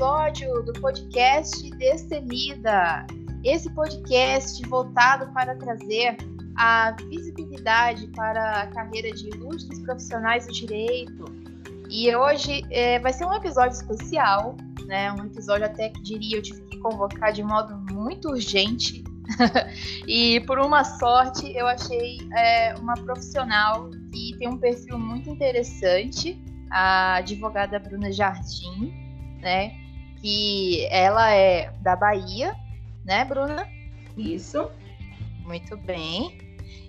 episódio do podcast Destemida. Esse podcast voltado para trazer a visibilidade para a carreira de ilustres profissionais do direito. E hoje é, vai ser um episódio especial, né? Um episódio até que diria eu tive que convocar de modo muito urgente. e por uma sorte eu achei é, uma profissional que tem um perfil muito interessante, a advogada Bruna Jardim, né? Que ela é da Bahia, né, Bruna? Isso. Muito bem.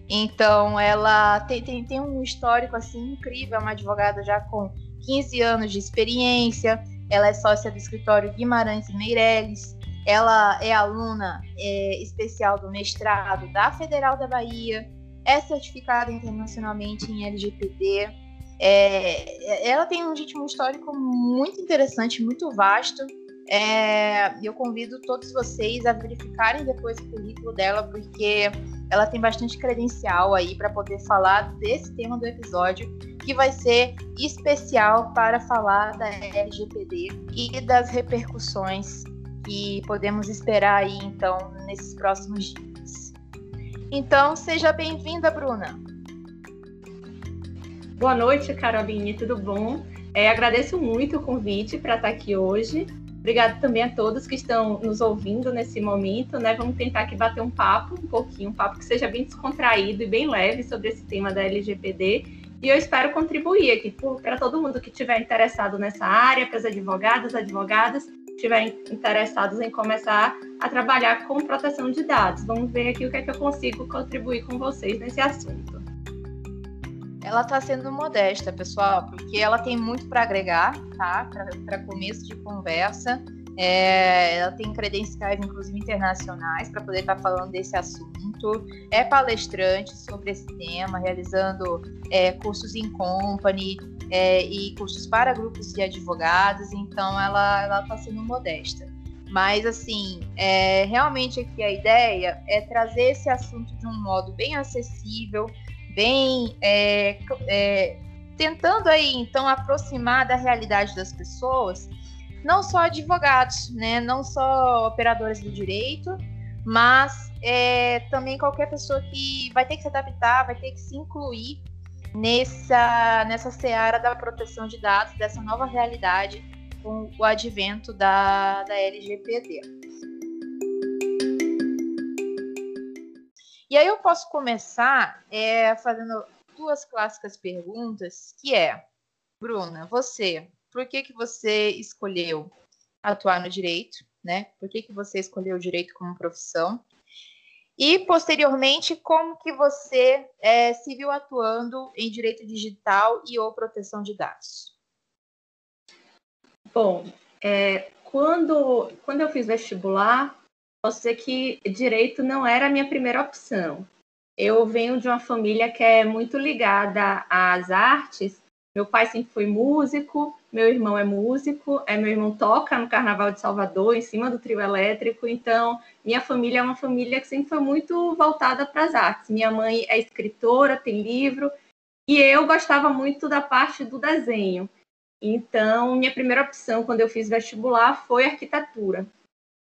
Então, ela tem, tem, tem um histórico assim incrível, é uma advogada já com 15 anos de experiência. Ela é sócia do escritório Guimarães e Meirelles. Ela é aluna é, especial do mestrado da Federal da Bahia. É certificada internacionalmente em LGPD. É, ela tem um ritmo histórico muito interessante, muito vasto. É, eu convido todos vocês a verificarem depois o currículo dela, porque ela tem bastante credencial aí para poder falar desse tema do episódio, que vai ser especial para falar da LGPD e das repercussões que podemos esperar aí então nesses próximos dias. Então, seja bem-vinda, Bruna. Boa noite, Caroline, tudo bom? É, agradeço muito o convite para estar aqui hoje. Obrigado também a todos que estão nos ouvindo nesse momento, né? Vamos tentar aqui bater um papo, um pouquinho, um papo que seja bem descontraído e bem leve sobre esse tema da LGPD. E eu espero contribuir aqui para todo mundo que estiver interessado nessa área, para os advogados, advogadas, estiverem interessados em começar a trabalhar com proteção de dados. Vamos ver aqui o que é que eu consigo contribuir com vocês nesse assunto ela está sendo modesta, pessoal, porque ela tem muito para agregar, tá? Para começo de conversa. É, ela tem credenciais, inclusive internacionais, para poder estar tá falando desse assunto. É palestrante sobre esse tema, realizando é, cursos em company é, e cursos para grupos de advogados. Então, ela está sendo modesta. Mas, assim, é, realmente aqui a ideia é trazer esse assunto de um modo bem acessível, bem é, é, tentando aí então aproximar da realidade das pessoas, não só advogados, né, não só operadores do direito, mas é, também qualquer pessoa que vai ter que se adaptar, vai ter que se incluir nessa nessa seara da proteção de dados, dessa nova realidade com o advento da, da LGPD. E aí eu posso começar é, fazendo duas clássicas perguntas, que é, Bruna, você, por que, que você escolheu atuar no direito, né? Por que, que você escolheu o direito como profissão? E, posteriormente, como que você é, se viu atuando em direito digital e ou proteção de dados? Bom, é, quando, quando eu fiz vestibular, posso dizer que direito não era a minha primeira opção. Eu venho de uma família que é muito ligada às artes. Meu pai sempre foi músico, meu irmão é músico, é meu irmão toca no Carnaval de Salvador, em cima do trio elétrico. Então, minha família é uma família que sempre foi muito voltada para as artes. Minha mãe é escritora, tem livro, e eu gostava muito da parte do desenho. Então, minha primeira opção quando eu fiz vestibular foi arquitetura.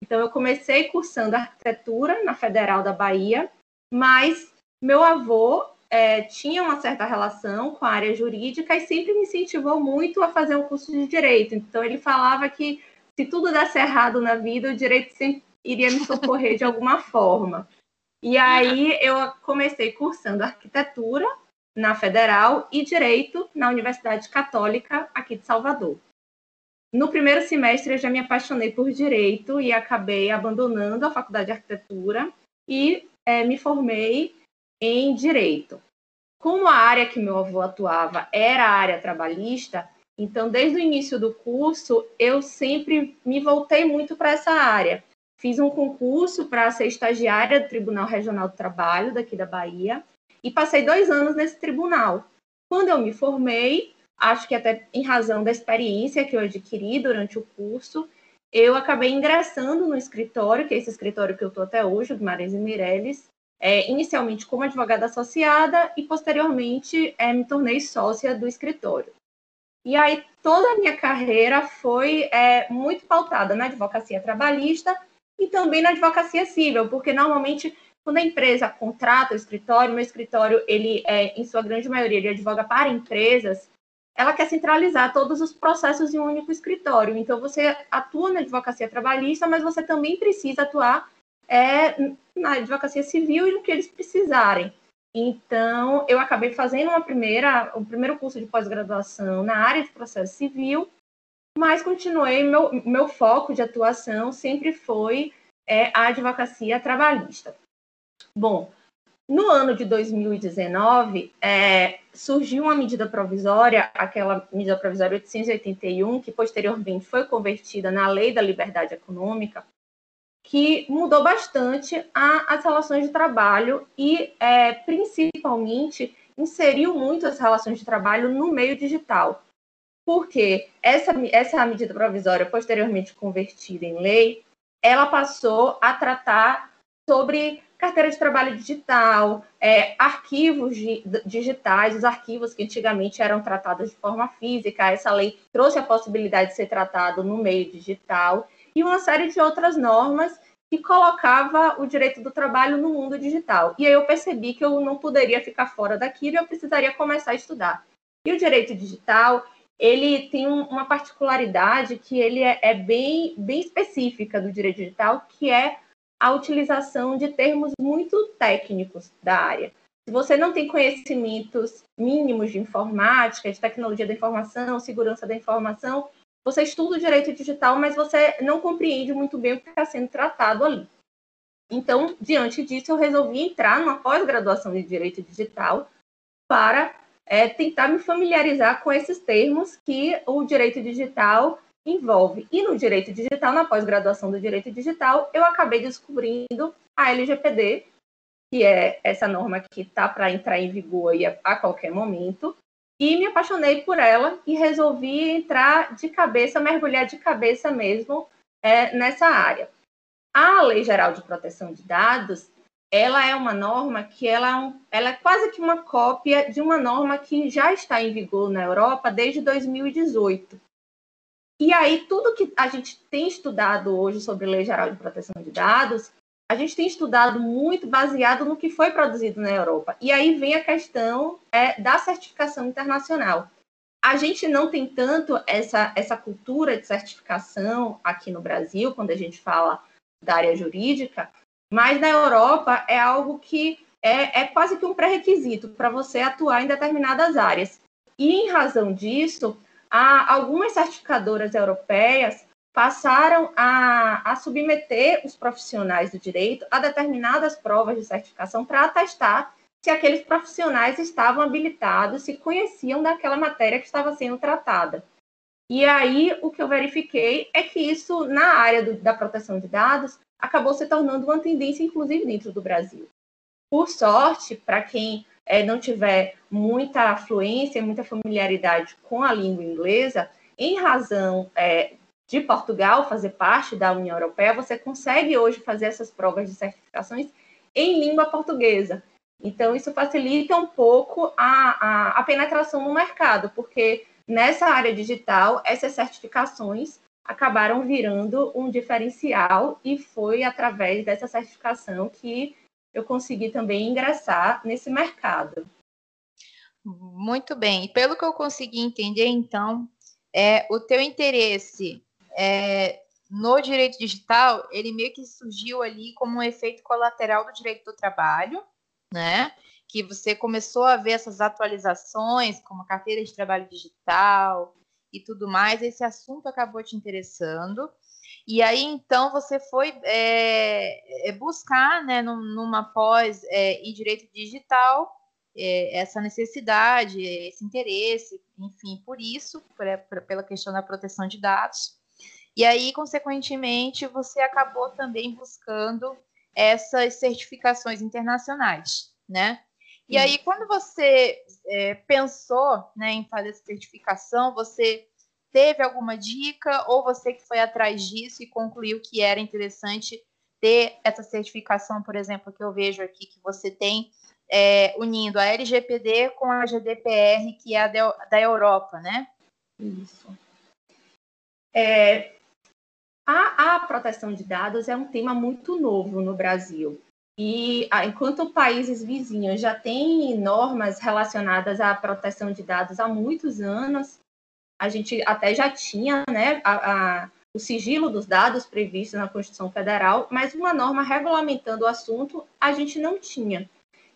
Então, eu comecei cursando arquitetura na Federal da Bahia, mas meu avô é, tinha uma certa relação com a área jurídica e sempre me incentivou muito a fazer um curso de direito. Então, ele falava que se tudo desse errado na vida, o direito sempre iria me socorrer de alguma forma. E aí eu comecei cursando arquitetura na Federal e direito na Universidade Católica aqui de Salvador. No primeiro semestre, eu já me apaixonei por direito e acabei abandonando a faculdade de arquitetura e é, me formei em direito. Como a área que meu avô atuava era a área trabalhista, então desde o início do curso eu sempre me voltei muito para essa área. Fiz um concurso para ser estagiária do Tribunal Regional do Trabalho daqui da Bahia e passei dois anos nesse tribunal. Quando eu me formei, acho que até em razão da experiência que eu adquiri durante o curso, eu acabei ingressando no escritório, que é esse escritório que eu estou até hoje, o Guimarães e Meirelles, é, inicialmente como advogada associada e posteriormente é, me tornei sócia do escritório. E aí toda a minha carreira foi é, muito pautada na advocacia trabalhista e também na advocacia civil, porque normalmente quando a empresa contrata o escritório, meu escritório, ele é, em sua grande maioria, ele advoga para empresas, ela quer centralizar todos os processos em um único escritório. Então, você atua na advocacia trabalhista, mas você também precisa atuar é, na advocacia civil e no que eles precisarem. Então, eu acabei fazendo uma primeira, o primeiro curso de pós-graduação na área de processo civil, mas continuei, meu, meu foco de atuação sempre foi é, a advocacia trabalhista. Bom, no ano de 2019, é, surgiu uma medida provisória, aquela medida provisória 881, que posteriormente foi convertida na Lei da Liberdade Econômica, que mudou bastante a, as relações de trabalho e, é, principalmente, inseriu muito as relações de trabalho no meio digital. Porque essa, essa medida provisória, posteriormente convertida em lei, ela passou a tratar sobre carteira de trabalho digital, é, arquivos de, digitais, os arquivos que antigamente eram tratados de forma física, essa lei trouxe a possibilidade de ser tratado no meio digital, e uma série de outras normas que colocava o direito do trabalho no mundo digital. E aí eu percebi que eu não poderia ficar fora daquilo e eu precisaria começar a estudar. E o direito digital, ele tem uma particularidade que ele é, é bem, bem específica do direito digital, que é a utilização de termos muito técnicos da área. Se você não tem conhecimentos mínimos de informática, de tecnologia da informação, segurança da informação, você estuda o direito digital, mas você não compreende muito bem o que está sendo tratado ali. Então, diante disso, eu resolvi entrar numa pós-graduação de direito digital para é, tentar me familiarizar com esses termos que o direito digital envolve. E no direito digital, na pós-graduação do direito digital, eu acabei descobrindo a LGPD, que é essa norma que está para entrar em vigor a, qualquer momento, e me apaixonei por ela e resolvi entrar de cabeça, mergulhar de cabeça mesmo é, nessa área. A Lei Geral de Proteção de Dados, ela é uma norma que ela é, ela é quase que uma cópia de uma norma que já está em vigor na Europa desde 2018. E aí, tudo que a gente tem estudado hoje sobre Lei Geral de Proteção de Dados, a gente tem estudado muito baseado no que foi produzido na Europa. E aí vem a questão é, da certificação internacional. A gente não tem tanto essa, essa cultura de certificação aqui no Brasil, quando a gente fala da área jurídica, mas na Europa é algo que é, é quase que um pré-requisito para você atuar em determinadas áreas. E em razão disso, algumas certificadoras europeias passaram a, a, submeter os profissionais do direito a determinadas provas de certificação para atestar se aqueles profissionais estavam habilitados, se conheciam daquela matéria que estava sendo tratada. E aí o que eu verifiquei é que isso, na área do, da proteção de dados, acabou se tornando uma tendência, inclusive dentro do Brasil. Por sorte, para quem é, não tiver muita afluência, muita familiaridade com a língua inglesa, em razão é, de Portugal fazer parte da União Europeia, você consegue hoje fazer essas provas de certificações em língua portuguesa. Então, isso facilita um pouco a, a, a penetração no mercado, porque nessa área digital, essas certificações acabaram virando um diferencial e foi através dessa certificação que eu consegui também ingressar nesse mercado. Muito bem. E pelo que eu consegui entender, então, é, o teu interesse é, no direito digital, ele meio que surgiu ali como um efeito colateral do direito do trabalho, né? Que você começou a ver essas atualizações, como carteira de trabalho digital e tudo mais, esse assunto acabou te interessando. E aí, então, você foi é, buscar, né, numa pós é, em direito digital, é, essa necessidade, esse interesse, enfim, por isso, por, pela questão da proteção de dados. E aí, consequentemente, você acabou também buscando essas certificações internacionais, né? E aí, quando você é, pensou né, em fazer essa certificação, você teve alguma dica ou você que foi atrás disso e concluiu que era interessante ter essa certificação, por exemplo, que eu vejo aqui que você tem é, unindo a LGPD com a GDPR, que é a da Europa, né? Isso. É, a, a, proteção de dados é um tema muito novo no Brasil. E enquanto países vizinhos já têm normas relacionadas à proteção de dados há muitos anos, a gente até já tinha né, a, a, o sigilo dos dados previsto na Constituição Federal, mas uma norma regulamentando o assunto a gente não tinha.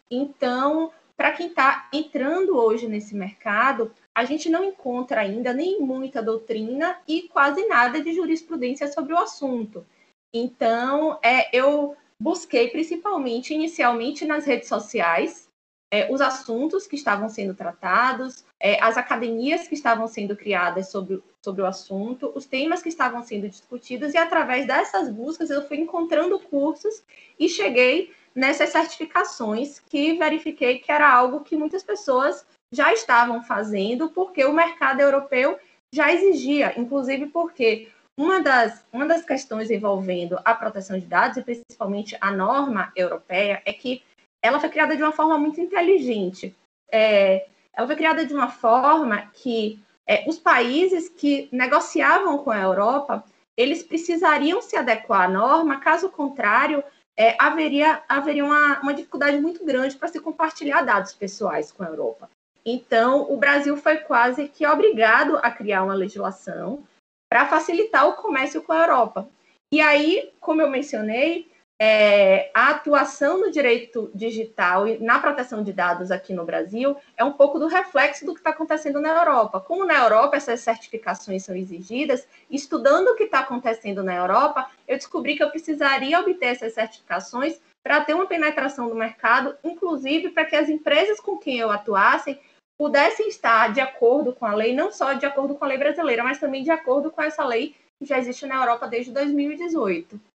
Então, para quem está entrando hoje nesse mercado, a gente não encontra ainda nem muita doutrina e quase nada de jurisprudência sobre o assunto. Então, é, eu busquei principalmente, inicialmente, nas redes sociais, é, os assuntos que estavam sendo tratados, é, as academias que estavam sendo criadas sobre, sobre o assunto, os temas que estavam sendo discutidos, e através dessas buscas eu fui encontrando cursos e cheguei nessas certificações que verifiquei que era algo que muitas pessoas já estavam fazendo, porque o mercado europeu já exigia, inclusive porque uma das, uma das questões envolvendo a proteção de dados, e principalmente a norma europeia, é que ela foi criada de uma forma muito inteligente. É, ela foi criada de uma forma que é, os países que negociavam com a Europa, eles precisariam se adequar à norma, caso contrário, é, haveria, haveria uma, uma dificuldade muito grande para se compartilhar dados pessoais com a Europa. Então, o Brasil foi quase que obrigado a criar uma legislação para facilitar o comércio com a Europa. E aí, como eu mencionei, é, a atuação no direito digital e na proteção de dados aqui no Brasil é um pouco do reflexo do que está acontecendo na Europa. Como na Europa essas certificações são exigidas, estudando o que está acontecendo na Europa, eu descobri que eu precisaria obter essas certificações para ter uma penetração do mercado, inclusive para que as empresas com quem eu atuasse pudessem estar de acordo com a lei, não só de acordo com a lei brasileira, mas também de acordo com essa lei que já existe na Europa desde 2018.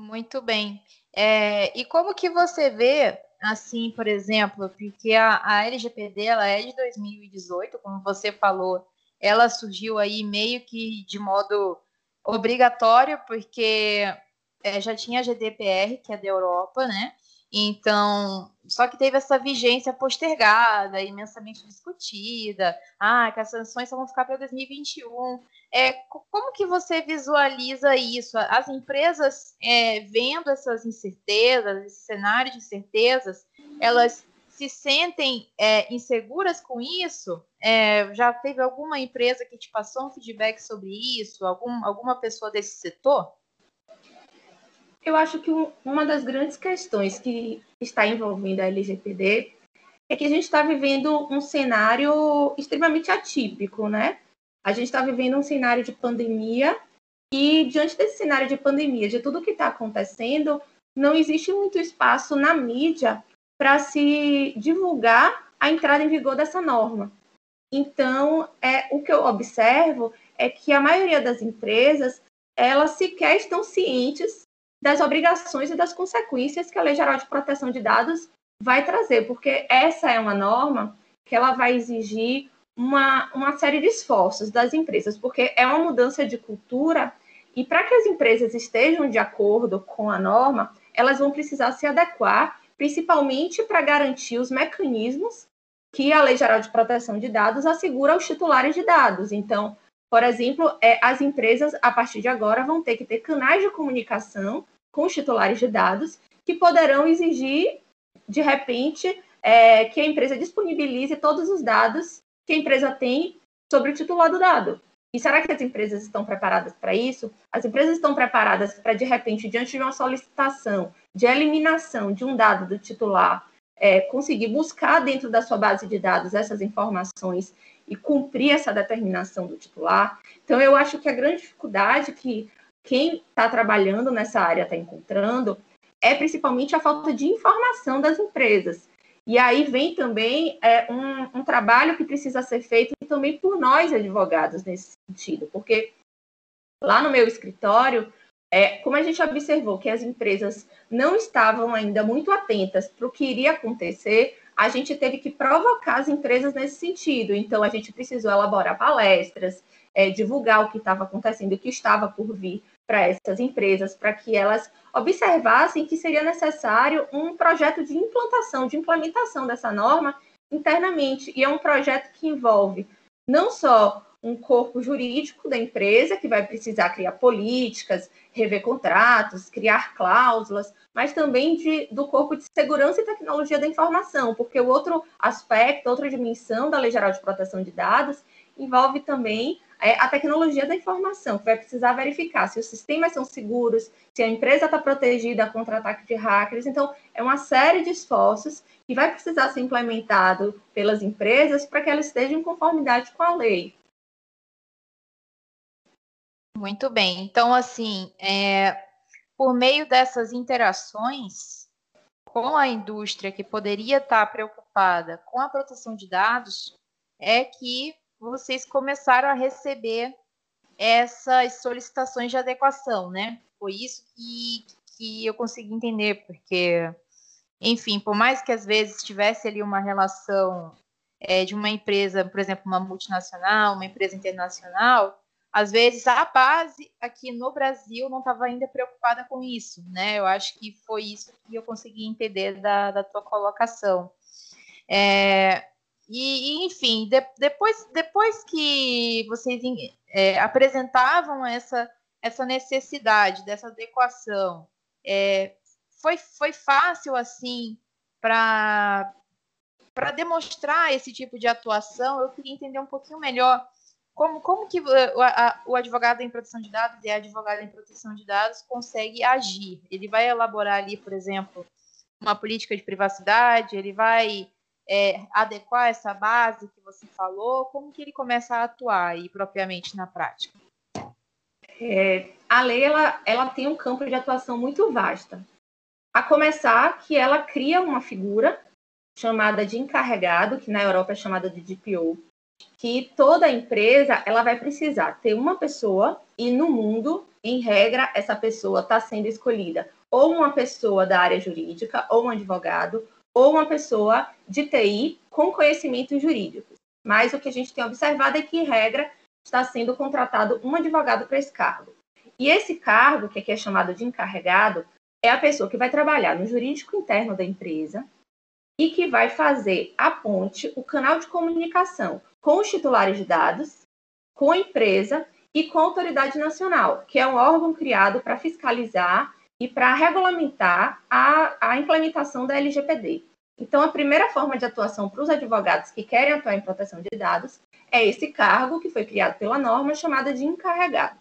Muito bem. É, e como que você vê, assim, por exemplo, porque a, a LGPD ela é de 2018, como você falou, ela surgiu aí meio que de modo obrigatório, porque é, já tinha a GDPR, que é da Europa, né? Então, só que teve essa vigência postergada, imensamente discutida. Ah, que as sanções só vão ficar para 2021. É, como que você visualiza isso? As empresas é, vendo essas incertezas, esse cenário de incertezas, elas se sentem é, inseguras com isso? É, já teve alguma empresa que te passou um feedback sobre isso? Algum, alguma pessoa desse setor? Eu acho que uma das grandes questões que está envolvendo a LGPD é que a gente está vivendo um cenário extremamente atípico, né? A gente está vivendo um cenário de pandemia e diante desse cenário de pandemia, de tudo que está acontecendo, não existe muito espaço na mídia para se divulgar a entrada em vigor dessa norma. Então, é o que eu observo é que a maioria das empresas elas sequer estão cientes das obrigações e das consequências que a Lei Geral de Proteção de Dados vai trazer, porque essa é uma norma que ela vai exigir uma, uma série de esforços das empresas, porque é uma mudança de cultura e para que as empresas estejam de acordo com a norma, elas vão precisar se adequar, principalmente para garantir os mecanismos que a Lei Geral de Proteção de Dados assegura aos titulares de dados. Então, por exemplo, é, as empresas, a partir de agora, vão ter que ter canais de comunicação com os titulares de dados que poderão exigir, de repente, é, que a empresa disponibilize todos os dados que a empresa tem sobre o titular do dado. E será que as empresas estão preparadas para isso? As empresas estão preparadas para, de repente, diante de uma solicitação de eliminação de um dado do titular, é, conseguir buscar dentro da sua base de dados essas informações e cumprir essa determinação do titular. Então, eu acho que a grande dificuldade que quem está trabalhando nessa área está encontrando é principalmente a falta de informação das empresas. E aí vem também é, um, um trabalho que precisa ser feito também por nós, advogados, nesse sentido, porque lá no meu escritório, é, como a gente observou que as empresas não estavam ainda muito atentas para o que iria acontecer, a gente teve que provocar as empresas nesse sentido. Então, a gente precisou elaborar palestras, é, divulgar o que estava acontecendo, o que estava por vir para essas empresas, para que elas observassem que seria necessário um projeto de implantação, de implementação dessa norma internamente. E é um projeto que envolve não só um corpo jurídico da empresa, que vai precisar criar políticas, rever contratos, criar cláusulas, mas também de, do corpo de segurança e tecnologia da informação, porque o outro aspecto, outra dimensão da Lei Geral de Proteção de Dados envolve também é, a tecnologia da informação, que vai precisar verificar se os sistemas são seguros, se a empresa está protegida contra ataque de hackers. Então, é uma série de esforços que vai precisar ser implementado pelas empresas para que elas estejam em conformidade com a lei. Muito bem. Então, assim, é, por meio dessas interações com a indústria que poderia estar preocupada com a proteção de dados, é que vocês começaram a receber essas solicitações de adequação, né? Foi isso que, que eu consegui entender, porque, enfim, por mais que às vezes tivesse ali uma relação é, de uma empresa, por exemplo, uma multinacional, uma empresa internacional, às vezes a base aqui no Brasil não estava ainda preocupada com isso, né? Eu acho que foi isso que eu consegui entender da, da tua colocação. É, e, enfim, de, depois, depois que vocês é, apresentavam essa, essa necessidade dessa adequação, é, foi, foi fácil assim para para demonstrar esse tipo de atuação, eu queria entender um pouquinho melhor como, como que eh, o, a, o advogado em proteção de dados e a advogada em proteção de dados consegue agir? Ele vai elaborar ali, por exemplo, uma política de privacidade, ele vai é, adequar essa base que você falou, como que ele começa a atuar aí propriamente na prática? É, a lei ela, ela tem um campo de atuação muito vasta. A começar que ela cria uma figura chamada de encarregado, que na Europa é chamada de DPO, que toda empresa ela vai precisar ter uma pessoa e no mundo, em regra, essa pessoa está sendo escolhida ou uma pessoa da área jurídica, ou um advogado, ou uma pessoa de TI com conhecimentos jurídicos. Mas o que a gente tem observado é que, em regra, está sendo contratado um advogado para esse cargo. E esse cargo, que aqui é chamado de encarregado, é a pessoa que vai trabalhar no jurídico interno da empresa e que vai fazer a ponte, o canal de comunicação com os titulares de dados, com a empresa e com a autoridade nacional, que é um órgão criado para fiscalizar e para regulamentar a, a implementação da LGPD. Então, a primeira forma de atuação para os advogados que querem atuar em proteção de dados é esse cargo que foi criado pela norma chamada de encarregado.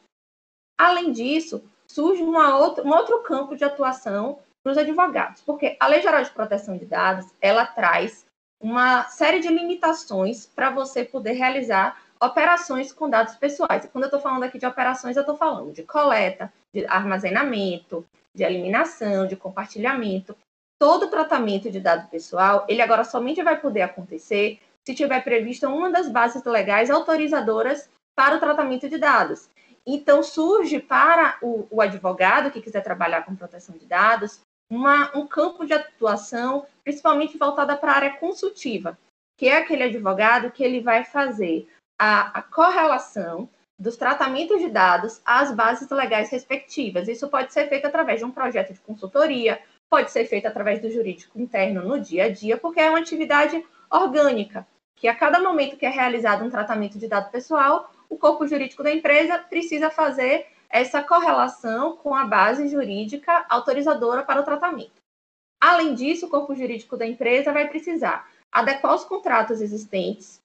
Além disso, surge outra, um outro campo de atuação para os advogados, porque a Lei Geral de Proteção de Dados ela traz uma série de limitações para você poder realizar operações com dados pessoais. E quando eu estou falando aqui de operações, eu estou falando de coleta, de armazenamento, de eliminação, de compartilhamento. Todo tratamento de dado pessoal, ele agora somente vai poder acontecer se tiver prevista uma das bases legais autorizadoras para o tratamento de dados. Então, surge para o, o advogado que quiser trabalhar com proteção de dados uma, um campo de atuação, principalmente voltada para a área consultiva, que é aquele advogado que ele vai fazer a, a correlação dos tratamentos de dados às bases legais respectivas. Isso pode ser feito através de um projeto de consultoria, pode ser feito através do jurídico interno no dia a dia, porque é uma atividade orgânica, que a cada momento que é realizado um tratamento de dado pessoal, o corpo jurídico da empresa precisa fazer essa correlação com a base jurídica autorizadora para o tratamento. Além disso, o corpo jurídico da empresa vai precisar adequar os contratos existentes,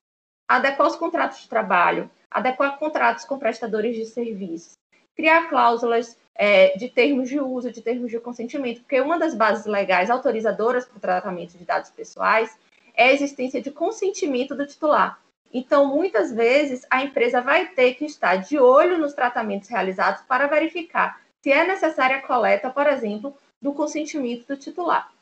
adequar os contratos de trabalho, adequar contratos com prestadores de serviços, criar cláusulas é, de termos de uso, de termos de consentimento, porque uma das bases legais autorizadoras para o tratamento de dados pessoais é a existência de consentimento do titular. Então, muitas vezes, a empresa vai ter que estar de olho nos tratamentos realizados para verificar se é necessária a coleta, por exemplo, do consentimento do titular.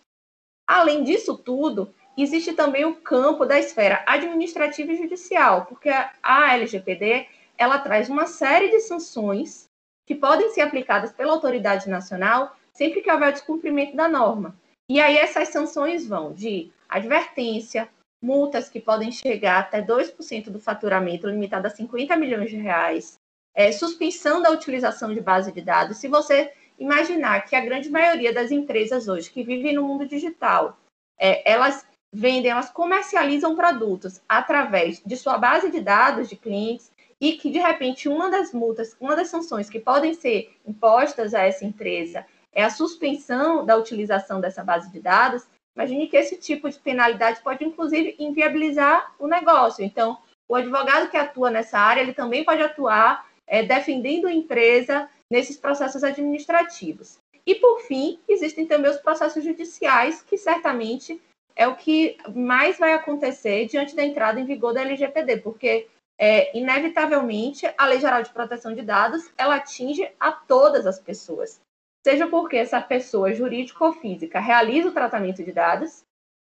Além disso tudo, existe também o campo da esfera administrativa e judicial, porque a LGPD ela traz uma série de sanções que podem ser aplicadas pela autoridade nacional sempre que houver descumprimento da norma. E aí essas sanções vão de advertência, multas que podem chegar até 2% do faturamento, limitado a 50 milhões de reais, é, suspensão da utilização de base de dados. Se você imaginar que a grande maioria das empresas hoje que vivem no mundo digital, é, elas vendem, elas comercializam produtos através de sua base de dados de clientes e que, de repente, uma das multas, uma das sanções que podem ser impostas a essa empresa é a suspensão da utilização dessa base de dados, imagine que esse tipo de penalidade pode, inclusive, inviabilizar o negócio. Então, o advogado que atua nessa área, ele também pode atuar é, defendendo a empresa nesses processos administrativos. E, por fim, existem também os processos judiciais, que certamente é o que mais vai acontecer diante da entrada em vigor da LGPD, porque é, inevitavelmente a Lei Geral de Proteção de Dados ela atinge a todas as pessoas, seja porque essa pessoa jurídica ou física realiza o tratamento de dados,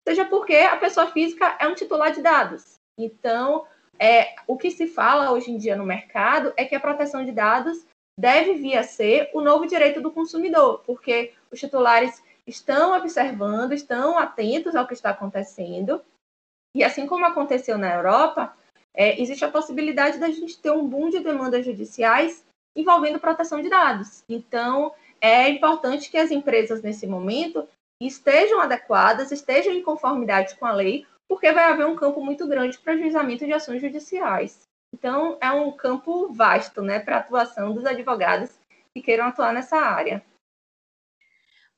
seja porque a pessoa física é um titular de dados. Então, é, o que se fala hoje em dia no mercado é que a proteção de dados deve vir a ser o novo direito do consumidor, porque os titulares estão observando, estão atentos ao que está acontecendo. E assim como aconteceu na Europa, é, existe a possibilidade da gente ter um boom de demandas judiciais envolvendo proteção de dados. Então, é importante que as empresas, nesse momento, estejam adequadas, estejam em conformidade com a lei, porque vai haver um campo muito grande para juizamento de ações judiciais. Então, é um campo vasto né, para a atuação dos advogados que queiram atuar nessa área.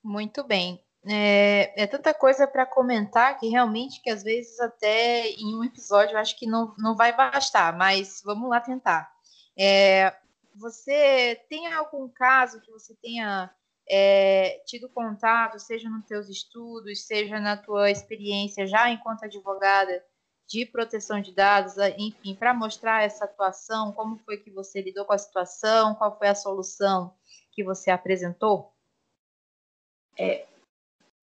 Muito bem. É, é tanta coisa para comentar que realmente que às vezes até em um episódio eu acho que não, não vai bastar, mas vamos lá tentar. É, você tem algum caso que você tenha é, tido contato, seja nos teus estudos, seja na tua experiência já enquanto advogada de proteção de dados, enfim, para mostrar essa atuação, como foi que você lidou com a situação, qual foi a solução que você apresentou? É,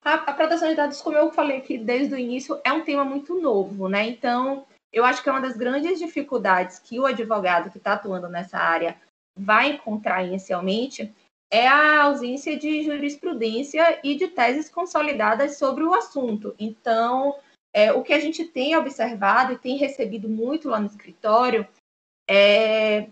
a, a, proteção de dados, como eu falei aqui desde o início, é um tema muito novo, né? Então, eu acho que é uma das grandes dificuldades que o advogado que está atuando nessa área vai encontrar inicialmente é a ausência de jurisprudência e de teses consolidadas sobre o assunto. Então, é, o que a gente tem observado e tem recebido muito lá no escritório é,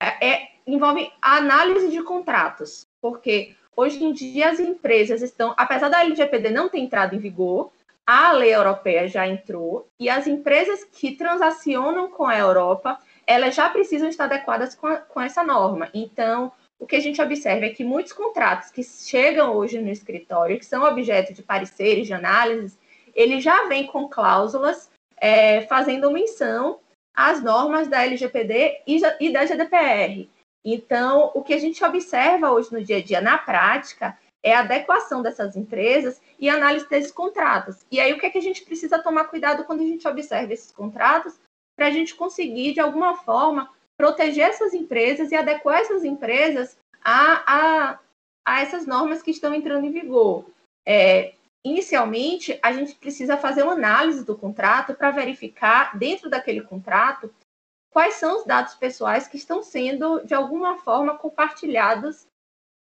é, envolve a análise de contratos, porque hoje em dia as empresas estão, apesar da LGPD não ter entrado em vigor, a lei europeia já entrou e as empresas que transacionam com a Europa, elas já precisam estar adequadas com, a, com essa norma. Então, o que a gente observa é que muitos contratos que chegam hoje no escritório, que são objeto de pareceres, de análises, ele já vem com cláusulas é, fazendo menção às normas da LGPD e da GDPR. Então, o que a gente observa hoje no dia a dia, na prática, é a adequação dessas empresas e análise desses contratos. E aí, o que, é que a gente precisa tomar cuidado quando a gente observa esses contratos, para a gente conseguir, de alguma forma, proteger essas empresas e adequar essas empresas a, a, a essas normas que estão entrando em vigor. É, inicialmente, a gente precisa fazer uma análise do contrato para verificar, dentro daquele contrato, quais são os dados pessoais que estão sendo, de alguma forma, compartilhados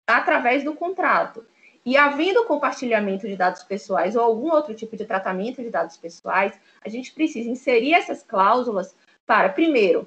através do contrato. E havendo compartilhamento de dados pessoais ou algum outro tipo de tratamento de dados pessoais, a gente precisa inserir essas cláusulas para, primeiro,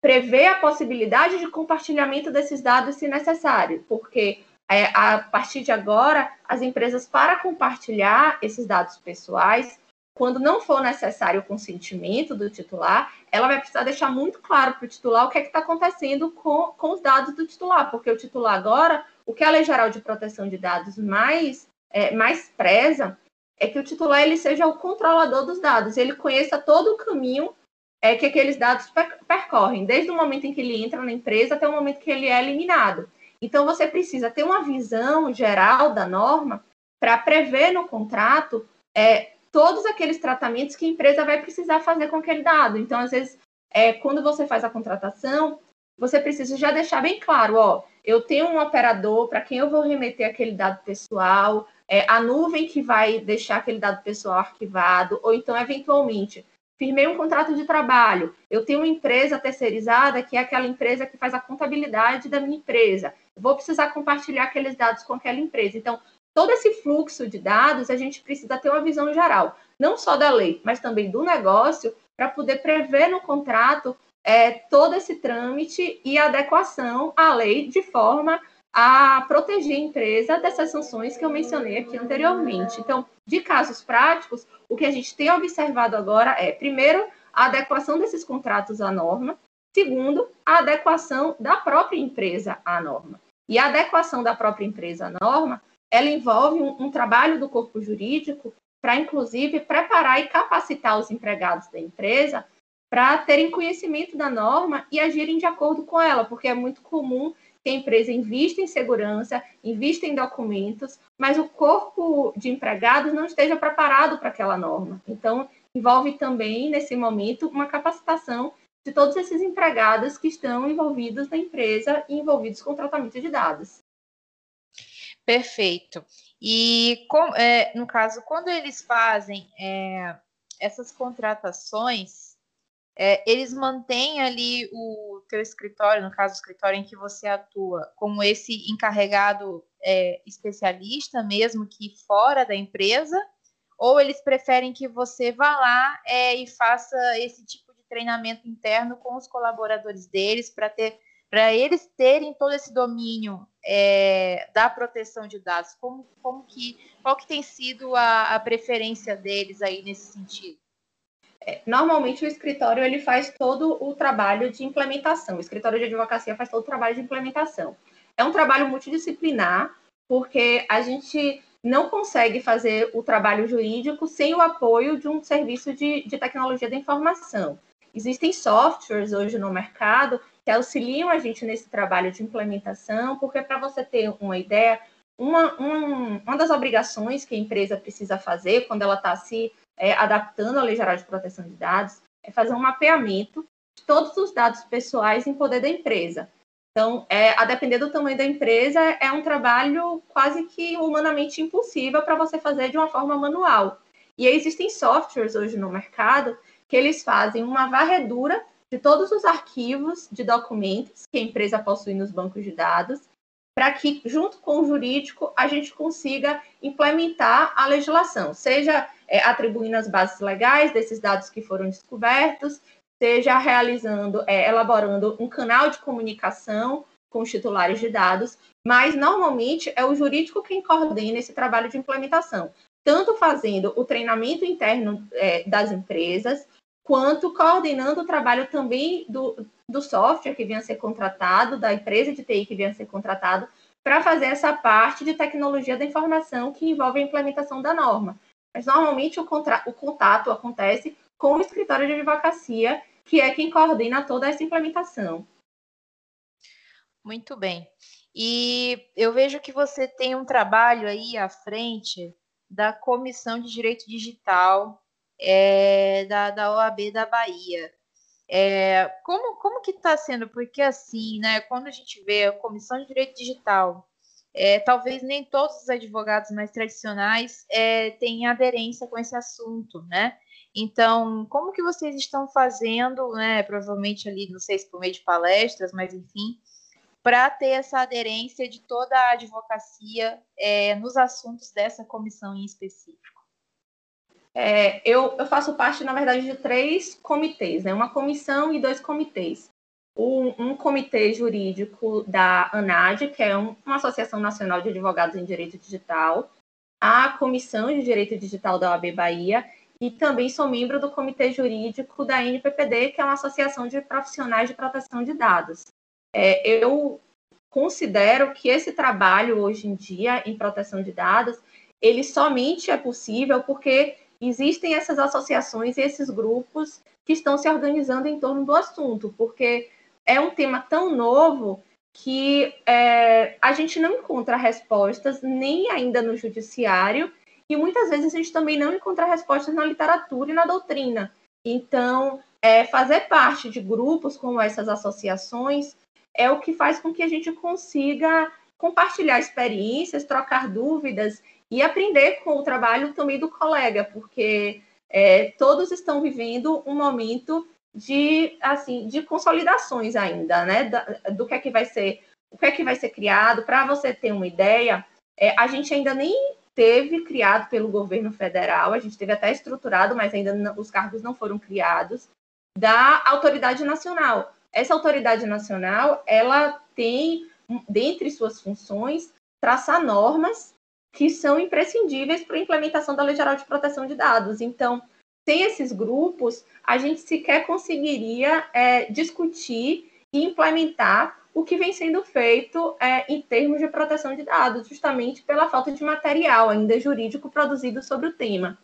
prever a possibilidade de compartilhamento desses dados se necessário, porque é, a partir de agora, as empresas, para compartilhar esses dados pessoais, quando não for necessário o consentimento do titular, ela vai precisar deixar muito claro para o titular o que é está acontecendo com, com os dados do titular, porque o titular agora, o que a Lei Geral de Proteção de Dados mais, é, mais preza é que o titular ele seja o controlador dos dados, ele conheça todo o caminho é, que aqueles dados percorrem, desde o momento em que ele entra na empresa até o momento que ele é eliminado. Então, você precisa ter uma visão geral da norma para prever no contrato é, todos aqueles tratamentos que a empresa vai precisar fazer com aquele dado. Então, às vezes, é, quando você faz a contratação, você precisa já deixar bem claro, ó, eu tenho um operador para quem eu vou remeter aquele dado pessoal, é, a nuvem que vai deixar aquele dado pessoal arquivado, ou então, eventualmente, firmei um contrato de trabalho, eu tenho uma empresa terceirizada, que é aquela empresa que faz a contabilidade da minha empresa, vou precisar compartilhar aqueles dados com aquela empresa. Então, todo esse fluxo de dados, a gente precisa ter uma visão geral, não só da lei, mas também do negócio, para poder prever no contrato é, todo esse trâmite e adequação à lei de forma a proteger a empresa dessas sanções que eu mencionei aqui anteriormente. Então, de casos práticos, o que a gente tem observado agora é, primeiro, a adequação desses contratos à norma, segundo, a adequação da própria empresa à norma. E a adequação da própria empresa à norma, ela envolve um, um trabalho do corpo jurídico para, inclusive, preparar e capacitar os empregados da empresa para terem conhecimento da norma e agirem de acordo com ela, porque é muito comum que a empresa invista em segurança, invista em documentos, mas o corpo de empregados não esteja preparado para aquela norma. Então, envolve também, nesse momento, uma capacitação de todos esses empregados que estão envolvidos na empresa e envolvidos com tratamento de dados. Perfeito. E, com, é, no caso, quando eles fazem é, essas contratações, é, eles mantêm ali o teu escritório, no caso, o escritório em que você atua, como esse encarregado é, especialista mesmo que fora da empresa, ou eles preferem que você vá lá é, e faça esse tipo de treinamento interno com os colaboradores deles para ter para eles terem todo esse domínio é, da proteção de dados, como, como que, qual que tem sido a, a preferência deles aí nesse sentido? É, normalmente o escritório ele faz todo o trabalho de implementação. O escritório de advocacia faz todo o trabalho de implementação. É um trabalho multidisciplinar, porque a gente não consegue fazer o trabalho jurídico sem o apoio de um serviço de, de tecnologia da informação. Existem softwares hoje no mercado que auxiliam a gente nesse trabalho de implementação, porque para você ter uma ideia, uma, um, uma das obrigações que a empresa precisa fazer quando ela está se é, adaptando à Lei Geral de Proteção de Dados, é fazer um mapeamento de todos os dados pessoais em poder da empresa. Então, é, a depender do tamanho da empresa, é um trabalho quase que humanamente impossível para você fazer de uma forma manual. E existem softwares hoje no mercado que eles fazem uma varredura de todos os arquivos de documentos que a empresa possui nos bancos de dados, para que, junto com o jurídico, a gente consiga implementar a legislação, seja é, atribuindo as bases legais desses dados que foram descobertos, seja realizando, é, elaborando um canal de comunicação com os titulares de dados, mas normalmente é o jurídico quem coordena esse trabalho de implementação, tanto fazendo o treinamento interno é, das empresas, quanto coordenando o trabalho também do, do software que vinha a ser contratado, da empresa de TI que vinha a ser contratado, para fazer essa parte de tecnologia da informação que envolve a implementação da norma. Mas normalmente o, o contato acontece com o escritório de advocacia, que é quem coordena toda essa implementação. Muito bem. E eu vejo que você tem um trabalho aí à frente da Comissão de Direito Digital é, da, da OAB da Bahia. É, como, como que está sendo? Porque assim, né, quando a gente vê a Comissão de Direito Digital é, talvez nem todos os advogados mais tradicionais é, tenham aderência com esse assunto, né? Então, como que vocês estão fazendo, né? Provavelmente ali, não sei se por meio de palestras, mas enfim, para ter essa aderência de toda a advocacia é, nos assuntos dessa comissão em específico? É, eu, eu, faço parte, na verdade, de três comitês, né? Uma comissão e dois comitês um, um, comitê jurídico da ANAD, que é um, uma Associação Nacional de Advogados em Direito Digital, a Comissão de Direito Digital da OAB Bahia, e também sou membro do comitê jurídico da NPPD, que é uma associação de profissionais de proteção de dados. É, eu considero que esse trabalho hoje em dia em proteção de dados, ele somente é possível porque existem essas associações e esses grupos que estão se organizando em torno do assunto, porque é um tema tão novo que é, a gente não encontra respostas nem ainda no judiciário e muitas vezes a gente também não encontra respostas na literatura e na doutrina. Então, é, fazer parte de grupos como essas associações é o que faz com que a gente consiga compartilhar experiências, trocar dúvidas e aprender com o trabalho também do colega, porque é, todos estão vivendo um momento de assim de consolidações ainda, né? do que é que vai ser, o que é que vai ser criado. Para você ter uma ideia, é, a gente ainda nem teve criado pelo governo federal, a gente teve até estruturado, mas ainda não, os cargos não foram criados da autoridade nacional. Essa autoridade nacional, ela tem dentre suas funções traçar normas que são imprescindíveis para a implementação da Lei Geral de Proteção de Dados. Então, sem esses grupos, a gente sequer conseguiria é, discutir e implementar o que vem sendo feito é, em termos de proteção de dados, justamente pela falta de material ainda jurídico produzido sobre o tema.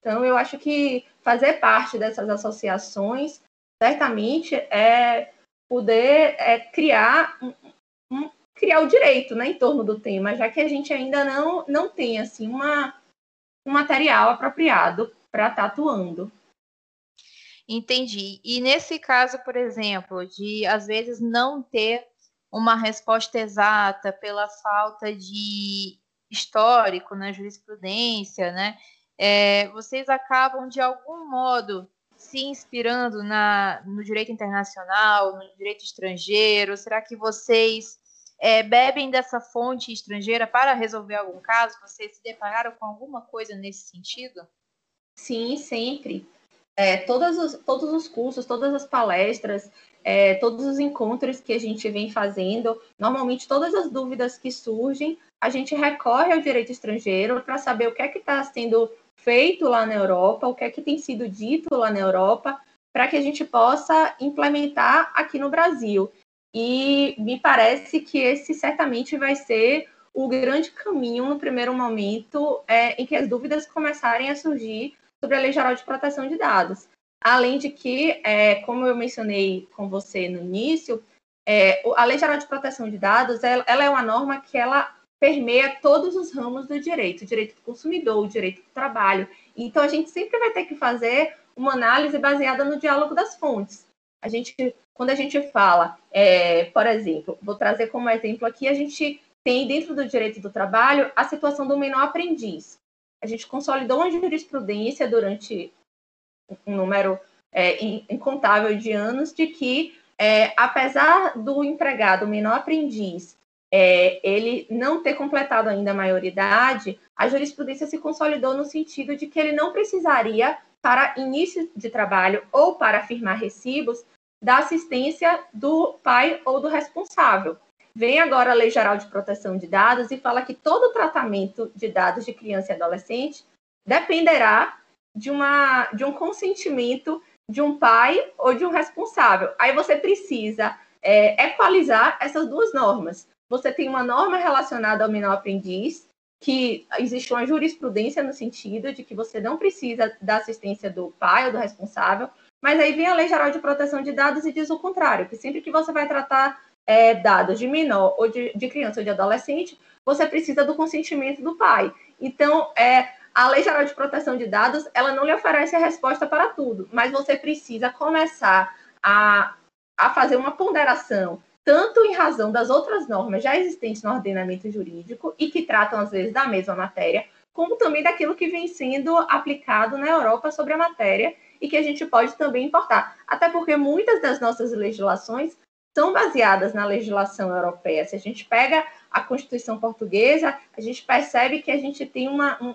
Então, eu acho que fazer parte dessas associações certamente é poder é, criar um, um, criar o direito né, em torno do tema, já que a gente ainda não, não tem assim uma, um material apropriado para estar tá atuando. Entendi. E nesse caso, por exemplo, de às vezes não ter uma resposta exata pela falta de histórico na jurisprudência, né? É, vocês acabam de algum modo se inspirando na, no direito internacional, no direito estrangeiro? Será que vocês é, bebem dessa fonte estrangeira para resolver algum caso? Vocês se depararam com alguma coisa nesse sentido? Sim, sempre é, todos, os, todos os cursos, todas as palestras, é, todos os encontros que a gente vem fazendo, normalmente todas as dúvidas que surgem, a gente recorre ao direito estrangeiro para saber o que é que está sendo feito lá na Europa, o que é que tem sido dito lá na Europa, para que a gente possa implementar aqui no Brasil. E me parece que esse certamente vai ser o grande caminho no primeiro momento é, em que as dúvidas começarem a surgir sobre a Lei Geral de Proteção de Dados. Além de que, é, como eu mencionei com você no início, é, a Lei Geral de Proteção de Dados ela, ela, é uma norma que ela permeia todos os ramos do direito, o direito do consumidor, o direito do trabalho. Então, a gente sempre vai ter que fazer uma análise baseada no diálogo das fontes. A gente, quando a gente fala, é, por exemplo, vou trazer como exemplo aqui, a gente tem dentro do direito do trabalho a situação do menor aprendiz. A gente consolidou uma jurisprudência durante um número é, incontável de anos de que, é, apesar do empregado menor aprendiz é, ele não ter completado ainda a maioridade, a jurisprudência se consolidou no sentido de que ele não precisaria, para início de trabalho ou para firmar recibos, da assistência do pai ou do responsável. Vem agora a Lei Geral de Proteção de Dados e fala que todo tratamento de dados de criança e adolescente dependerá de, uma, de um consentimento de um pai ou de um responsável. Aí você precisa é, equalizar essas duas normas. Você tem uma norma relacionada ao menor aprendiz, que existe uma jurisprudência no sentido de que você não precisa da assistência do pai ou do responsável, mas aí vem a Lei Geral de Proteção de Dados e diz o contrário, que sempre que você vai tratar é, dados de menor ou de, de criança ou de adolescente, você precisa do consentimento do pai. Então, é, a Lei Geral de Proteção de Dados, ela não lhe oferece a resposta para tudo, mas você precisa começar a, a fazer uma ponderação, tanto em razão das outras normas já existentes no ordenamento jurídico e que tratam, às vezes, da mesma matéria, como também daquilo que vem sendo aplicado na Europa sobre a matéria e que a gente pode também importar. Até porque muitas das nossas legislações são baseadas na legislação europeia. Se a gente pega a Constituição portuguesa, a gente percebe que a gente tem uma, um,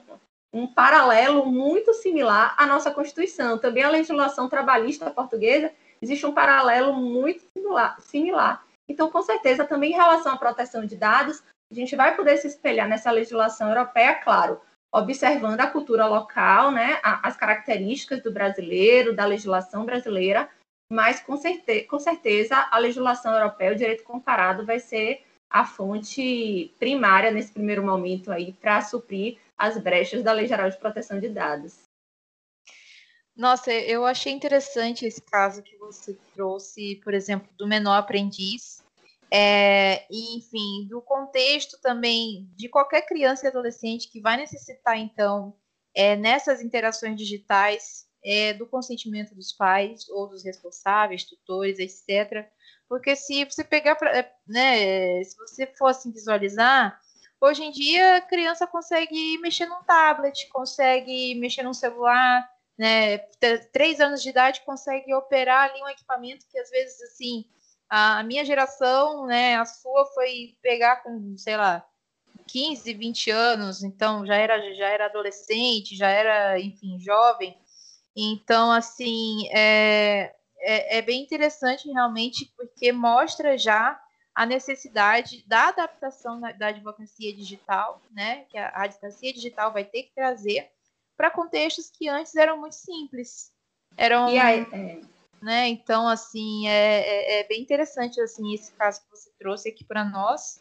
um paralelo muito similar à nossa Constituição. Também a legislação trabalhista portuguesa existe um paralelo muito similar. similar. Então, com certeza, também em relação à proteção de dados, a gente vai poder se espelhar nessa legislação europeia, claro, observando a cultura local, né, as características do brasileiro, da legislação brasileira, mas com, certe com certeza a legislação europeia, o direito comparado, vai ser a fonte primária nesse primeiro momento aí para suprir as brechas da Lei Geral de Proteção de Dados. Nossa, eu achei interessante esse caso que você trouxe, por exemplo, do menor aprendiz. É, enfim, do contexto também de qualquer criança e adolescente que vai necessitar, então, é, nessas interações digitais, é, do consentimento dos pais ou dos responsáveis, tutores, etc. Porque se você pegar, pra, né, se você fosse visualizar, hoje em dia a criança consegue mexer num tablet, consegue mexer num celular, né, três anos de idade consegue operar ali um equipamento que às vezes assim a minha geração, né, a sua foi pegar com, sei lá, 15, 20 anos, então já era já era adolescente, já era, enfim, jovem. Então, assim, é, é, é, bem interessante realmente, porque mostra já a necessidade da adaptação da advocacia digital, né, que a advocacia digital vai ter que trazer para contextos que antes eram muito simples. Eram, aí, é... né? Então, assim, é, é, é, bem interessante assim esse caso que você trouxe aqui para nós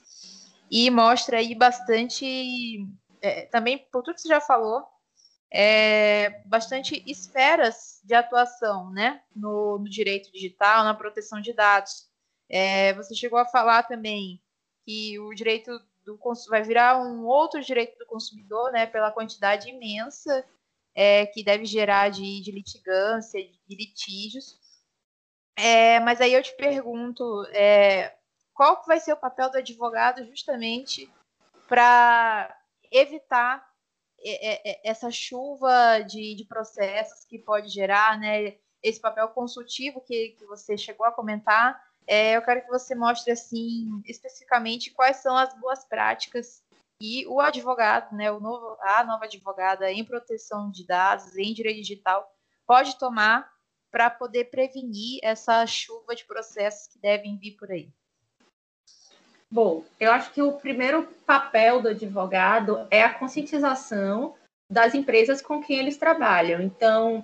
e mostra aí bastante, é, também por tudo que você já falou, é, bastante esferas de atuação, né, no, no direito digital, na proteção de dados. É, você chegou a falar também que o direito do vai virar um outro direito do consumidor, né, pela quantidade imensa é, que deve gerar de, de litigância, de litígios. É, mas aí eu te pergunto, é, qual vai ser o papel do advogado justamente para evitar é, é, essa chuva de, de, processos que pode gerar, né? Esse papel consultivo que, que você chegou a comentar, é, eu quero que você mostre assim especificamente quais são as boas práticas e o advogado, né, o novo, a nova advogada em proteção de dados, em direito digital, pode tomar para poder prevenir essa chuva de processos que devem vir por aí. Bom, eu acho que o primeiro papel do advogado é a conscientização das empresas com quem eles trabalham. Então,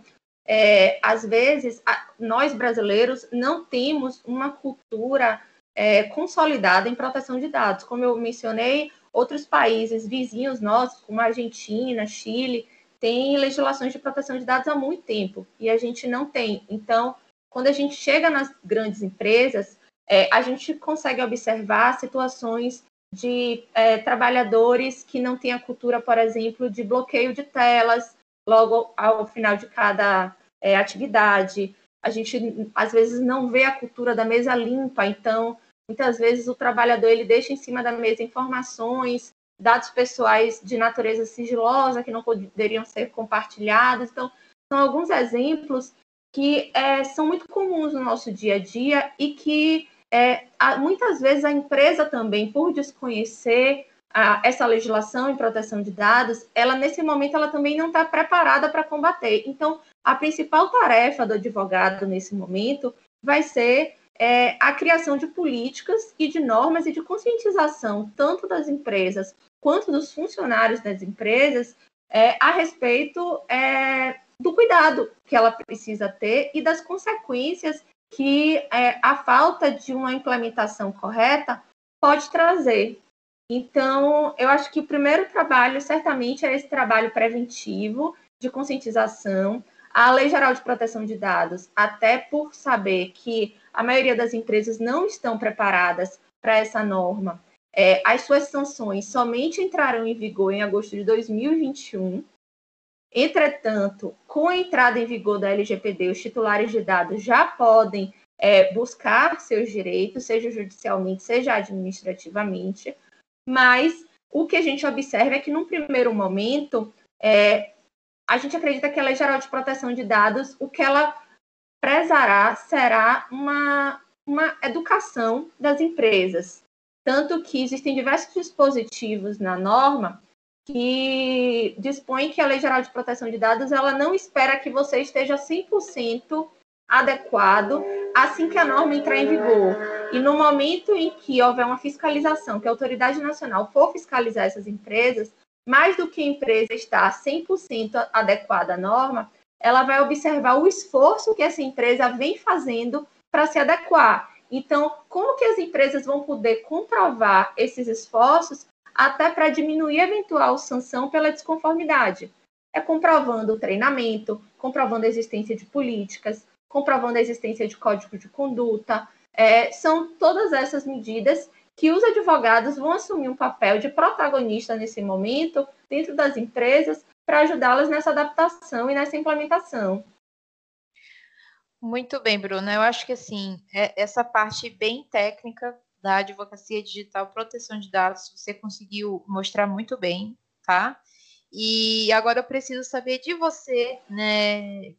é, às vezes, nós brasileiros não temos uma cultura é, consolidada em proteção de dados. Como eu mencionei, outros países vizinhos nossos, como a Argentina, Chile, têm legislações de proteção de dados há muito tempo e a gente não tem. Então, quando a gente chega nas grandes empresas, é, a gente consegue observar situações de é, trabalhadores que não têm a cultura, por exemplo, de bloqueio de telas logo ao final de cada é, atividade. A gente às vezes não vê a cultura da mesa limpa, então muitas vezes o trabalhador ele deixa em cima da mesa informações, dados pessoais de natureza sigilosa que não poderiam ser compartilhados. Então, são alguns exemplos que é, são muito comuns no nosso dia a dia e que é, muitas vezes a empresa também, por desconhecer a, essa legislação em proteção de dados, ela nesse momento ela também não está preparada para combater. Então, a principal tarefa do advogado nesse momento vai ser é, a criação de políticas e de normas e de conscientização tanto das empresas quanto dos funcionários das empresas é, a respeito é, do cuidado que ela precisa ter e das consequências que é, a falta de uma implementação correta pode trazer então, eu acho que o primeiro trabalho, certamente, é esse trabalho preventivo de conscientização. A Lei Geral de Proteção de Dados, até por saber que a maioria das empresas não estão preparadas para essa norma, é, as suas sanções somente entrarão em vigor em agosto de 2021. Entretanto, com a entrada em vigor da LGPD, os titulares de dados já podem é, buscar seus direitos, seja judicialmente, seja administrativamente mas o que a gente observa é que, num primeiro momento, é, a gente acredita que a Lei Geral de Proteção de Dados, o que ela prezará será uma, uma educação das empresas. Tanto que existem diversos dispositivos na norma que dispõem que a Lei Geral de Proteção de Dados ela não espera que você esteja 100% adequado assim que a norma entrar em vigor. E no momento em que houver uma fiscalização, que a autoridade nacional for fiscalizar essas empresas, mais do que a empresa está 100% adequada à norma, ela vai observar o esforço que essa empresa vem fazendo para se adequar. Então, como que as empresas vão poder comprovar esses esforços até para diminuir eventual sanção pela desconformidade? É comprovando o treinamento, comprovando a existência de políticas, comprovando a existência de código de conduta. É, são todas essas medidas que os advogados vão assumir um papel de protagonista nesse momento dentro das empresas para ajudá-las nessa adaptação e nessa implementação. Muito bem, Bruna. Eu acho que assim, é essa parte bem técnica da advocacia digital, proteção de dados, você conseguiu mostrar muito bem, tá? E agora eu preciso saber de você, né,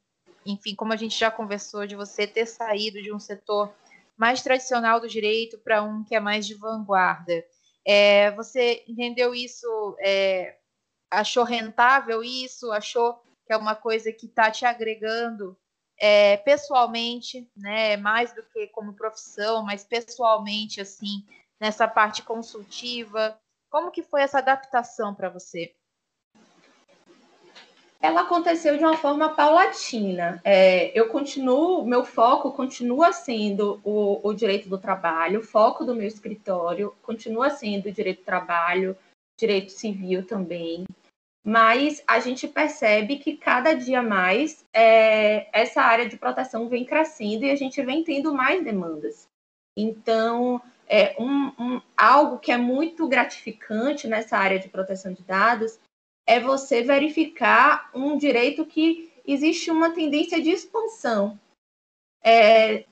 enfim, como a gente já conversou, de você ter saído de um setor mais tradicional do direito para um que é mais de vanguarda. É, você entendeu isso? É, achou rentável isso? Achou que é uma coisa que está te agregando é, pessoalmente, né, mais do que como profissão, mas pessoalmente, assim, nessa parte consultiva? Como que foi essa adaptação para você? Ela aconteceu de uma forma paulatina. É, eu continuo, meu foco continua sendo o, o direito do trabalho, o foco do meu escritório continua sendo o direito do trabalho, direito civil também mas a gente percebe que cada dia mais é, essa área de proteção vem crescendo e a gente vem tendo mais demandas. Então, é um, um, algo que é muito gratificante nessa área de proteção de dados é você verificar um direito que existe uma tendência de expansão. É,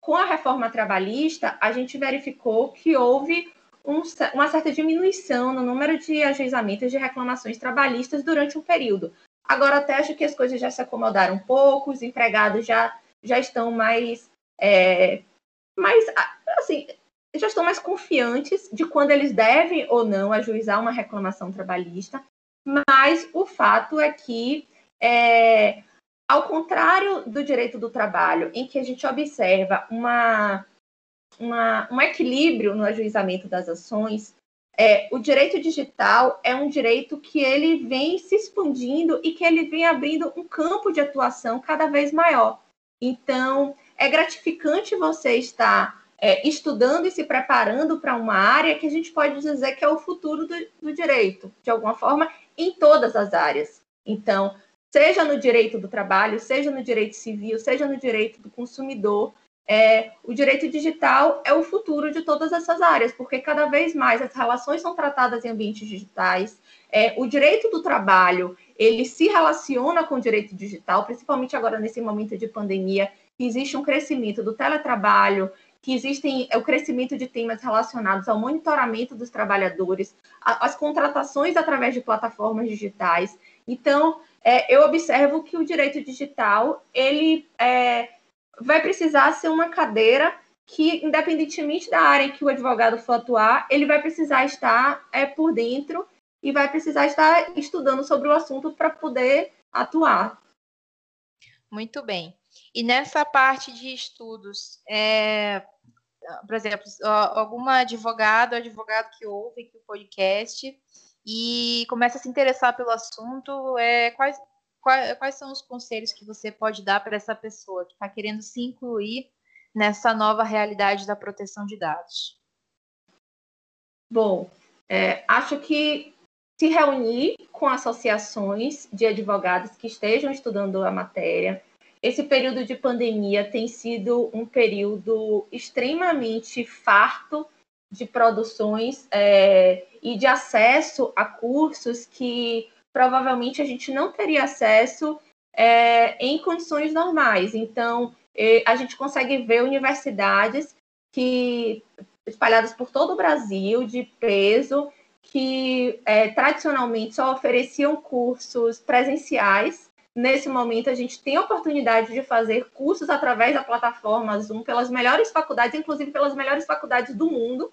com a reforma trabalhista, a gente verificou que houve um, uma certa diminuição no número de ajuizamentos de reclamações trabalhistas durante um período. Agora até acho que as coisas já se acomodaram um pouco, os empregados já, já estão mais, é, mais assim, já estão mais confiantes de quando eles devem ou não ajuizar uma reclamação trabalhista, mas o fato é que, é, ao contrário do direito do trabalho, em que a gente observa uma uma, um equilíbrio no ajuizamento das ações, é, o direito digital é um direito que ele vem se expandindo e que ele vem abrindo um campo de atuação cada vez maior. Então, é gratificante você estar é, estudando e se preparando para uma área que a gente pode dizer que é o futuro do, do direito, de alguma forma, em todas as áreas. Então, seja no direito do trabalho, seja no direito civil, seja no direito do consumidor, é, o direito digital é o futuro de todas essas áreas, porque cada vez mais as relações são tratadas em ambientes digitais. É, o direito do trabalho ele se relaciona com o direito digital, principalmente agora nesse momento de pandemia, que existe um crescimento do teletrabalho, que existem é, o crescimento de temas relacionados ao monitoramento dos trabalhadores, a, as contratações através de plataformas digitais. Então, é, eu observo que o direito digital ele é, vai precisar ser uma cadeira que, independentemente da área em que o advogado for atuar, ele vai precisar estar é, por dentro e vai precisar estar estudando sobre o assunto para poder atuar. Muito bem. E nessa parte de estudos, é, por exemplo, alguma advogada ou advogado que ouve aqui o podcast e começa a se interessar pelo assunto, é, quais, quais, quais são os conselhos que você pode dar para essa pessoa que está querendo se incluir nessa nova realidade da proteção de dados? Bom, é, acho que se reunir com associações de advogados que estejam estudando a matéria. Esse período de pandemia tem sido um período extremamente farto de produções é, e de acesso a cursos que provavelmente a gente não teria acesso é, em condições normais. Então, a gente consegue ver universidades que espalhadas por todo o Brasil, de peso, que é, tradicionalmente só ofereciam cursos presenciais. Nesse momento, a gente tem a oportunidade de fazer cursos através da plataforma Zoom pelas melhores faculdades, inclusive pelas melhores faculdades do mundo.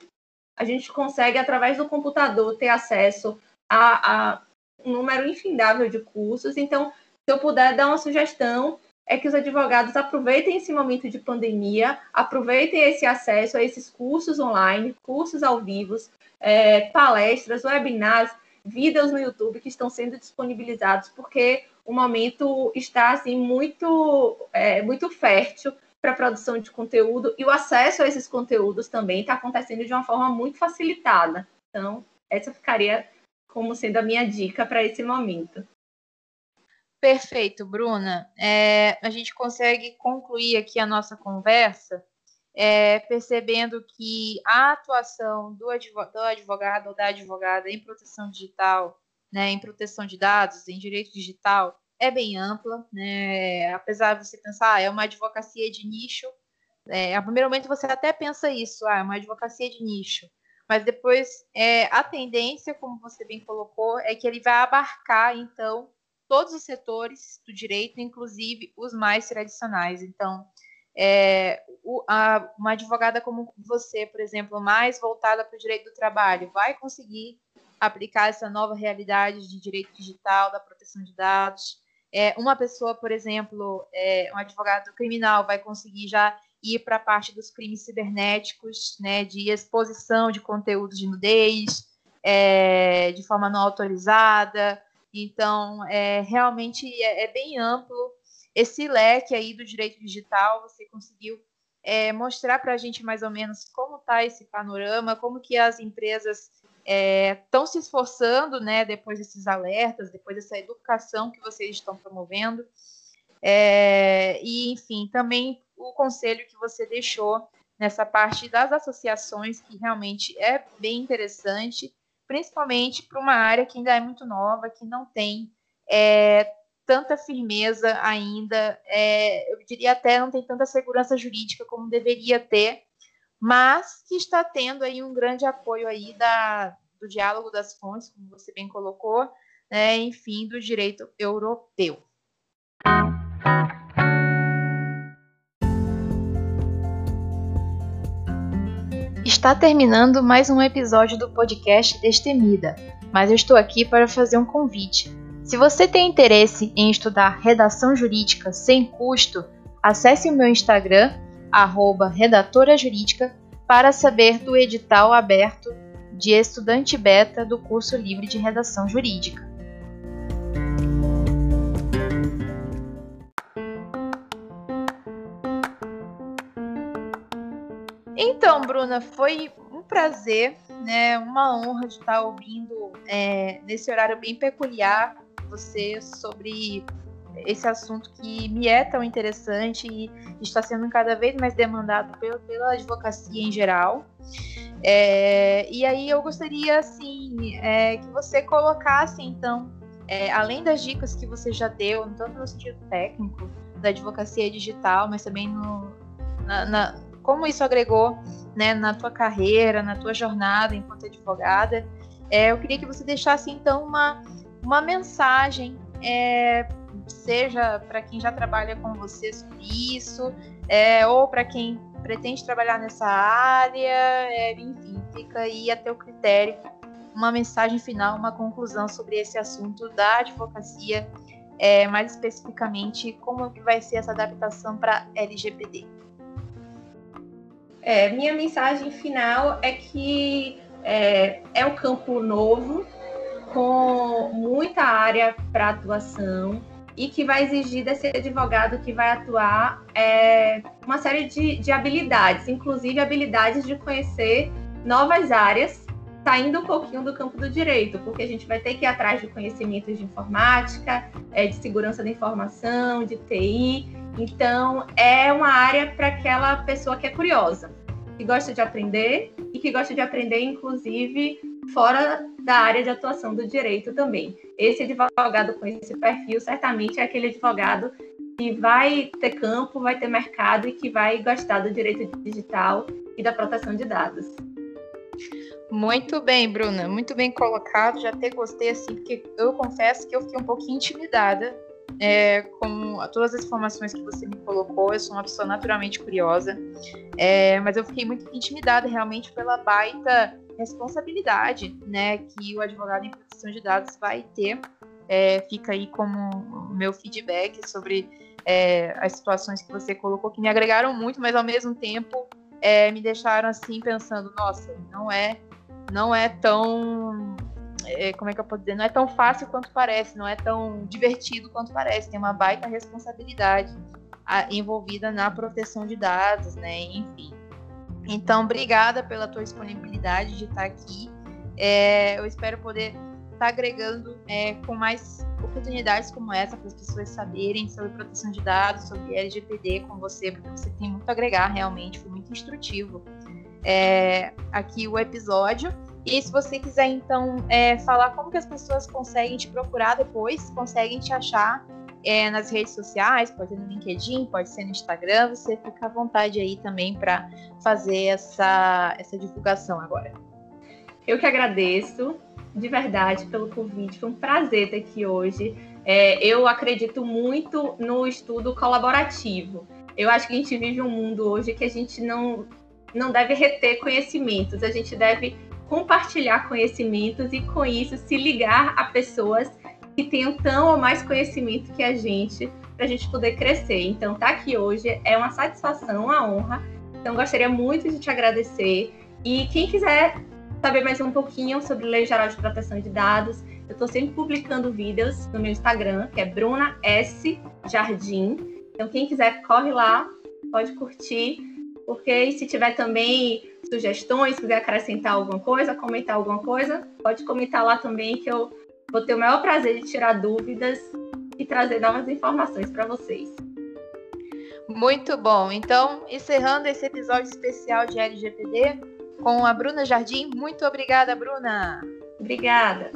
A gente consegue, através do computador, ter acesso a, a um número infindável de cursos. Então, se eu puder dar uma sugestão, é que os advogados aproveitem esse momento de pandemia, aproveitem esse acesso a esses cursos online, cursos ao vivo, é, palestras, webinars, vídeos no YouTube que estão sendo disponibilizados, porque o momento está assim muito, é, muito fértil para produção de conteúdo e o acesso a esses conteúdos também está acontecendo de uma forma muito facilitada. Então, essa ficaria como sendo a minha dica para esse momento. Perfeito, Bruna. É, a gente consegue concluir aqui a nossa conversa é, percebendo que a atuação do advogado, do advogado ou da advogada em proteção digital, né, em proteção de dados, em direito digital, é bem ampla. Né? Apesar de você pensar, ah, é uma advocacia de nicho, é, a primeiro momento você até pensa isso, ah, é uma advocacia de nicho mas depois é, a tendência, como você bem colocou, é que ele vai abarcar, então, todos os setores do direito, inclusive os mais tradicionais. Então, é, o, a, uma advogada como você, por exemplo, mais voltada para o direito do trabalho, vai conseguir aplicar essa nova realidade de direito digital, da proteção de dados. é, uma pessoa, por exemplo, é, um advogado criminal vai conseguir já ir para a parte dos crimes cibernéticos, né, de exposição de conteúdos de nudez, é, de forma não autorizada. Então, é, realmente é, é, bem amplo esse leque aí do direito digital. Você conseguiu é, mostrar para a gente mais ou menos como está esse panorama, como que as empresas estão é, se esforçando, né, depois desses alertas, depois dessa educação que vocês estão promovendo. É, e, enfim, também o conselho que você deixou nessa parte das associações, que realmente é bem interessante, principalmente para uma área que ainda é muito nova, que não tem é, tanta firmeza ainda, é, eu diria até não tem tanta segurança jurídica como deveria ter, mas que está tendo aí um grande apoio aí da, do diálogo das fontes, como você bem colocou, né, enfim, do direito europeu. Está terminando mais um episódio do podcast Destemida, mas eu estou aqui para fazer um convite. Se você tem interesse em estudar redação jurídica sem custo, acesse o meu Instagram, arroba redatora jurídica, para saber do edital aberto de estudante beta do curso livre de redação jurídica. Então, Bruna, foi um prazer, né, uma honra de estar ouvindo é, nesse horário bem peculiar você sobre esse assunto que me é tão interessante e está sendo cada vez mais demandado pela, pela advocacia em geral. É, e aí eu gostaria assim é, que você colocasse então, é, além das dicas que você já deu, tanto no sentido técnico da advocacia digital, mas também no, na, na, como isso agregou né, na tua carreira, na tua jornada enquanto advogada, é, eu queria que você deixasse então uma, uma mensagem é, seja para quem já trabalha com você sobre isso, é, ou para quem pretende trabalhar nessa área, é, enfim, fica aí a teu critério uma mensagem final, uma conclusão sobre esse assunto da advocacia, é, mais especificamente como que vai ser essa adaptação para LGPD. É, minha mensagem final é que é, é um campo novo, com muita área para atuação, e que vai exigir desse advogado que vai atuar é, uma série de, de habilidades, inclusive habilidades de conhecer novas áreas, saindo um pouquinho do campo do direito, porque a gente vai ter que ir atrás de conhecimentos de informática, é, de segurança da informação, de TI. Então, é uma área para aquela pessoa que é curiosa, que gosta de aprender e que gosta de aprender, inclusive, fora da área de atuação do direito também. Esse advogado com esse perfil certamente é aquele advogado que vai ter campo, vai ter mercado e que vai gostar do direito digital e da proteção de dados. Muito bem, Bruna, muito bem colocado. Já até gostei assim, porque eu confesso que eu fiquei um pouquinho intimidada é, com todas as informações que você me colocou. Eu sou uma pessoa naturalmente curiosa, é, mas eu fiquei muito intimidada realmente pela baita responsabilidade, né, que o advogado em proteção de dados vai ter. É, fica aí como meu feedback sobre é, as situações que você colocou, que me agregaram muito, mas ao mesmo tempo é, me deixaram assim pensando, nossa, não é, não é tão, é, como é que eu posso dizer, não é tão fácil quanto parece, não é tão divertido quanto parece, tem uma baita responsabilidade a, envolvida na proteção de dados, né, enfim. Então, obrigada pela tua disponibilidade de estar aqui. É, eu espero poder estar agregando é, com mais oportunidades como essa para as pessoas saberem sobre proteção de dados, sobre LGPD com você, porque você tem muito a agregar realmente, foi muito instrutivo é, aqui o episódio. E se você quiser então é, falar como que as pessoas conseguem te procurar depois, conseguem te achar é, nas redes sociais, pode ser no LinkedIn, pode ser no Instagram, você fica à vontade aí também para fazer essa, essa divulgação agora. Eu que agradeço de verdade pelo convite, foi um prazer ter aqui hoje. É, eu acredito muito no estudo colaborativo. Eu acho que a gente vive um mundo hoje que a gente não, não deve reter conhecimentos, a gente deve compartilhar conhecimentos e, com isso, se ligar a pessoas que tenham tão ou mais conhecimento que a gente, para a gente poder crescer. Então, estar tá aqui hoje é uma satisfação, uma honra. Então, gostaria muito de te agradecer. E quem quiser saber mais um pouquinho sobre Lei Geral de Proteção de Dados, eu estou sempre publicando vídeos no meu Instagram, que é Bruna S. Jardim. Então, quem quiser, corre lá, pode curtir, porque se tiver também sugestões, quiser acrescentar alguma coisa, comentar alguma coisa, pode comentar lá também, que eu vou ter o maior prazer de tirar dúvidas e trazer novas informações para vocês. Muito bom. Então, encerrando esse episódio especial de LGPD com a Bruna Jardim. Muito obrigada, Bruna. Obrigada.